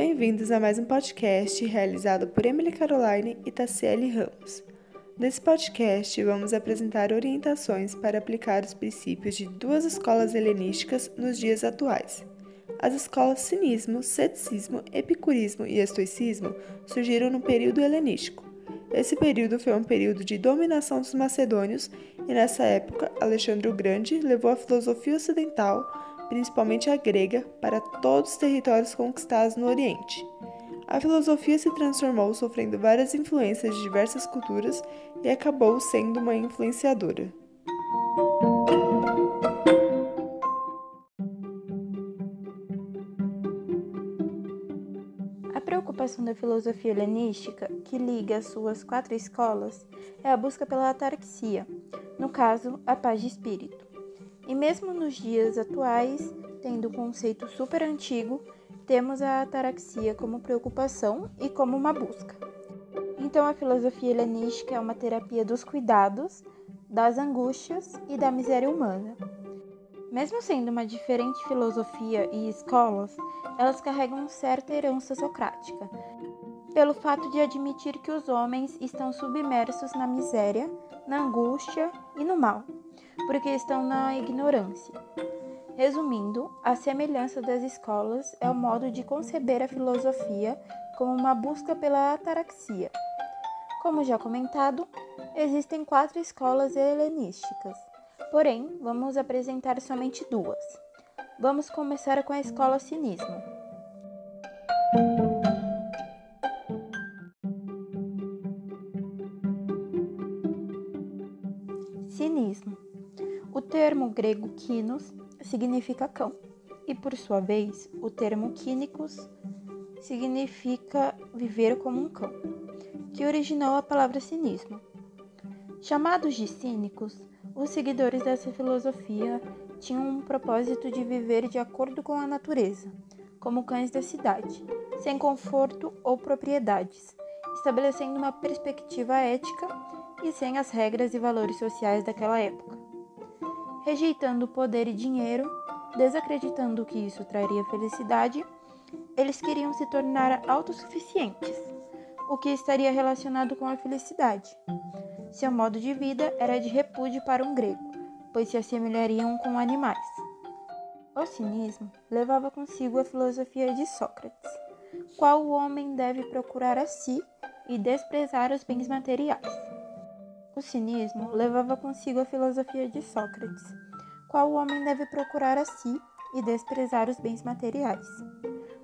Bem-vindos a mais um podcast realizado por Emily Caroline e Tassiele Ramos. Nesse podcast, vamos apresentar orientações para aplicar os princípios de duas escolas helenísticas nos dias atuais. As escolas cinismo, ceticismo, epicurismo e estoicismo surgiram no período helenístico. Esse período foi um período de dominação dos macedônios e nessa época Alexandre o Grande levou a filosofia ocidental principalmente a grega, para todos os territórios conquistados no Oriente. A filosofia se transformou sofrendo várias influências de diversas culturas e acabou sendo uma influenciadora. A preocupação da filosofia helenística, que liga as suas quatro escolas, é a busca pela ataraxia, no caso, a paz de espírito. E mesmo nos dias atuais, tendo um conceito super antigo, temos a ataraxia como preocupação e como uma busca. Então, a filosofia helenística é uma terapia dos cuidados, das angústias e da miséria humana. Mesmo sendo uma diferente filosofia e escolas, elas carregam certa herança socrática, pelo fato de admitir que os homens estão submersos na miséria, na angústia e no mal porque estão na ignorância. Resumindo, a semelhança das escolas é o modo de conceber a filosofia como uma busca pela ataraxia. Como já comentado, existem quatro escolas helenísticas, porém, vamos apresentar somente duas. Vamos começar com a escola cinismo. Termo grego kinos significa cão, e por sua vez, o termo quínicos significa viver como um cão, que originou a palavra cinismo. Chamados de cínicos, os seguidores dessa filosofia tinham um propósito de viver de acordo com a natureza, como cães da cidade, sem conforto ou propriedades, estabelecendo uma perspectiva ética e sem as regras e valores sociais daquela época rejeitando poder e dinheiro, desacreditando que isso traria felicidade, eles queriam se tornar autossuficientes, o que estaria relacionado com a felicidade. Seu modo de vida era de repúdio para um grego, pois se assemelhariam com animais. O cinismo levava consigo a filosofia de Sócrates, qual o homem deve procurar a si e desprezar os bens materiais. O cinismo levava consigo a filosofia de Sócrates, qual o homem deve procurar a si e desprezar os bens materiais.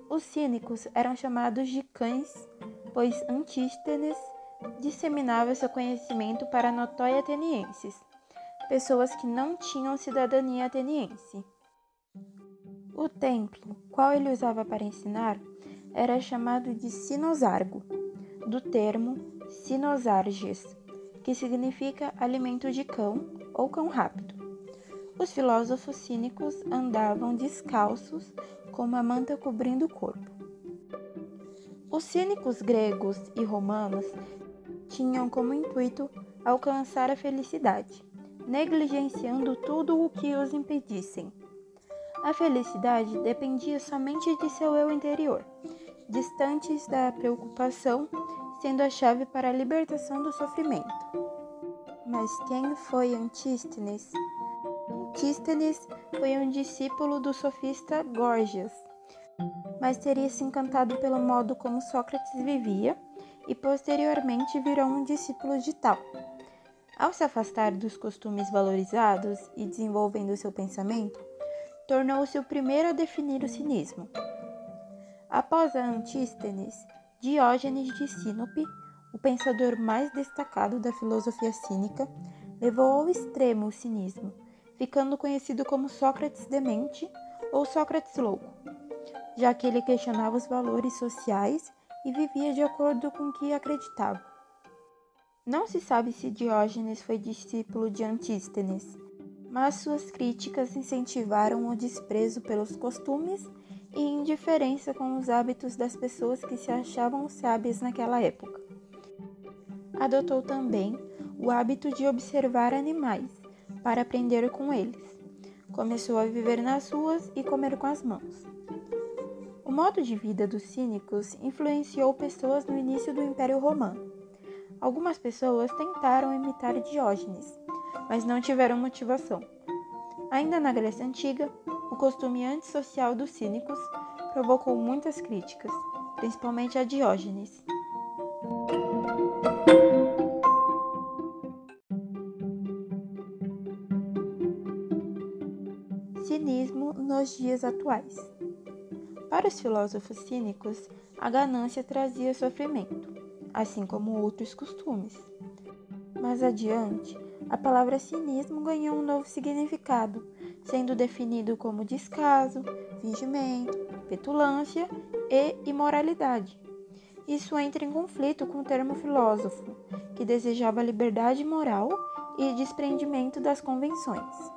Os cínicos eram chamados de cães, pois Antístenes disseminava seu conhecimento para notói atenienses, pessoas que não tinham cidadania ateniense. O templo, qual ele usava para ensinar, era chamado de sinosargo, do termo sinosarges, que significa alimento de cão ou cão rápido. Os filósofos cínicos andavam descalços, com uma manta cobrindo o corpo. Os cínicos gregos e romanos tinham como intuito alcançar a felicidade, negligenciando tudo o que os impedissem. A felicidade dependia somente de seu eu interior, distantes da preocupação sendo a chave para a libertação do sofrimento. Mas quem foi Antístenes? Antístenes foi um discípulo do sofista Gorgias, mas teria se encantado pelo modo como Sócrates vivia e posteriormente virou um discípulo de tal. Ao se afastar dos costumes valorizados e desenvolvendo seu pensamento, tornou-se o primeiro a definir o cinismo. Após a Antístenes, Diógenes de Sinope, o pensador mais destacado da filosofia cínica, levou ao extremo o cinismo, ficando conhecido como Sócrates demente ou Sócrates louco, já que ele questionava os valores sociais e vivia de acordo com o que acreditava. Não se sabe se Diógenes foi discípulo de Antístenes, mas suas críticas incentivaram o desprezo pelos costumes e indiferença com os hábitos das pessoas que se achavam sábias naquela época. Adotou também o hábito de observar animais para aprender com eles. Começou a viver nas ruas e comer com as mãos. O modo de vida dos cínicos influenciou pessoas no início do Império Romano. Algumas pessoas tentaram imitar Diógenes, mas não tiveram motivação. Ainda na Grécia Antiga, o costume antissocial dos cínicos provocou muitas críticas, principalmente a Diógenes. Cinismo nos dias atuais. Para os filósofos cínicos, a ganância trazia sofrimento, assim como outros costumes. Mais adiante, a palavra cinismo ganhou um novo significado, sendo definido como descaso, fingimento, petulância e imoralidade. Isso entra em conflito com o termo filósofo, que desejava liberdade moral e desprendimento das convenções.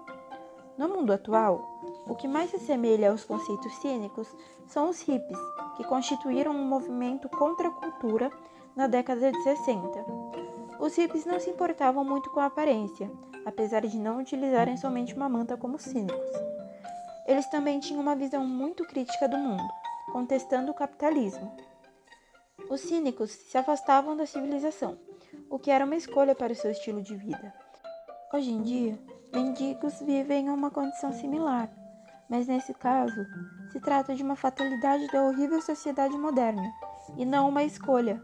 No mundo atual, o que mais se assemelha aos conceitos cínicos são os hippies, que constituíram um movimento contra a cultura na década de 60. Os hippies não se importavam muito com a aparência, apesar de não utilizarem somente uma manta como cínicos. Eles também tinham uma visão muito crítica do mundo, contestando o capitalismo. Os cínicos se afastavam da civilização, o que era uma escolha para o seu estilo de vida. Hoje em dia, mendigos vivem em uma condição similar, mas nesse caso, se trata de uma fatalidade da horrível sociedade moderna e não uma escolha.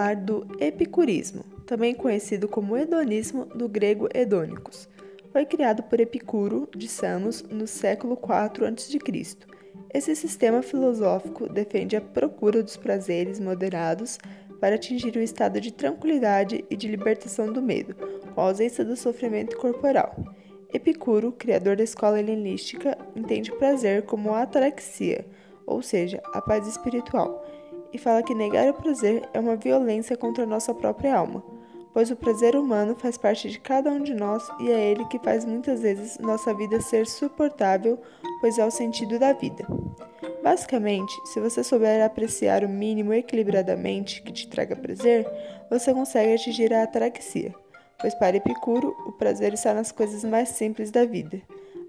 Falar do epicurismo, também conhecido como hedonismo do grego hedônicos. Foi criado por Epicuro de Samos no século IV a.C. Esse sistema filosófico defende a procura dos prazeres moderados para atingir o estado de tranquilidade e de libertação do medo, com a ausência do sofrimento corporal. Epicuro, criador da escola helenística, entende prazer como ataraxia, ou seja, a paz espiritual, e fala que negar o prazer é uma violência contra a nossa própria alma pois o prazer humano faz parte de cada um de nós e é ele que faz muitas vezes nossa vida ser suportável, pois é o sentido da vida. Basicamente, se você souber apreciar o mínimo equilibradamente que te traga prazer, você consegue atingir a ataraxia, pois para Epicuro, o prazer está nas coisas mais simples da vida.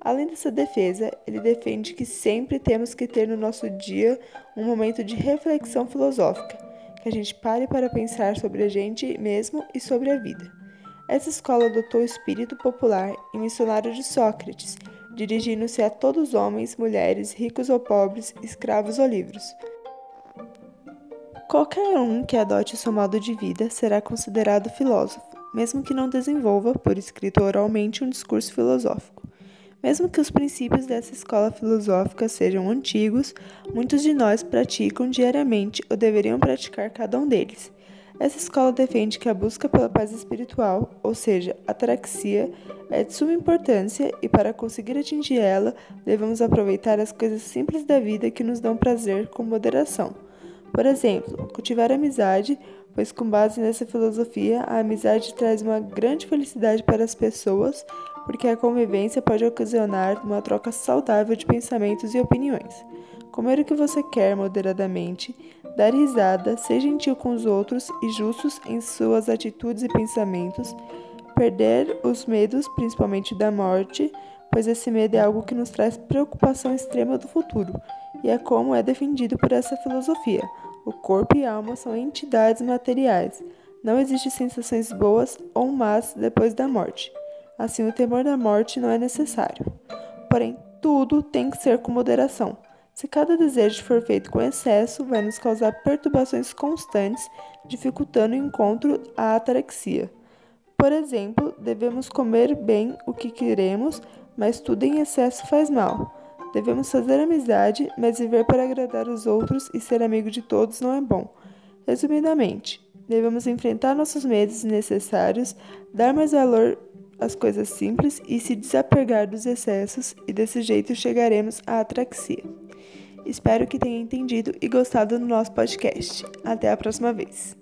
Além dessa defesa, ele defende que sempre temos que ter no nosso dia um momento de reflexão filosófica que a gente pare para pensar sobre a gente mesmo e sobre a vida. Essa escola adotou o espírito popular e missionário de Sócrates, dirigindo-se a todos os homens, mulheres, ricos ou pobres, escravos ou livres. Qualquer um que adote o seu modo de vida será considerado filósofo, mesmo que não desenvolva, por escrito oralmente, um discurso filosófico. Mesmo que os princípios dessa escola filosófica sejam antigos, muitos de nós praticam diariamente ou deveriam praticar cada um deles. Essa escola defende que a busca pela paz espiritual, ou seja, a ataraxia, é de suma importância e para conseguir atingir ela, devemos aproveitar as coisas simples da vida que nos dão prazer com moderação. Por exemplo, cultivar amizade, pois com base nessa filosofia, a amizade traz uma grande felicidade para as pessoas porque a convivência pode ocasionar uma troca saudável de pensamentos e opiniões. Comer o que você quer moderadamente, dar risada, ser gentil com os outros e justos em suas atitudes e pensamentos, perder os medos, principalmente da morte, pois esse medo é algo que nos traz preocupação extrema do futuro, e é como é defendido por essa filosofia. O corpo e a alma são entidades materiais. Não existem sensações boas ou más depois da morte. Assim, o temor da morte não é necessário. Porém, tudo tem que ser com moderação. Se cada desejo for feito com excesso, vai nos causar perturbações constantes, dificultando o encontro à ataraxia. Por exemplo, devemos comer bem o que queremos, mas tudo em excesso faz mal. Devemos fazer amizade, mas viver para agradar os outros e ser amigo de todos não é bom. Resumidamente, devemos enfrentar nossos medos necessários, dar mais valor as coisas simples e se desapegar dos excessos, e desse jeito chegaremos à atraxia. Espero que tenha entendido e gostado do nosso podcast. Até a próxima vez.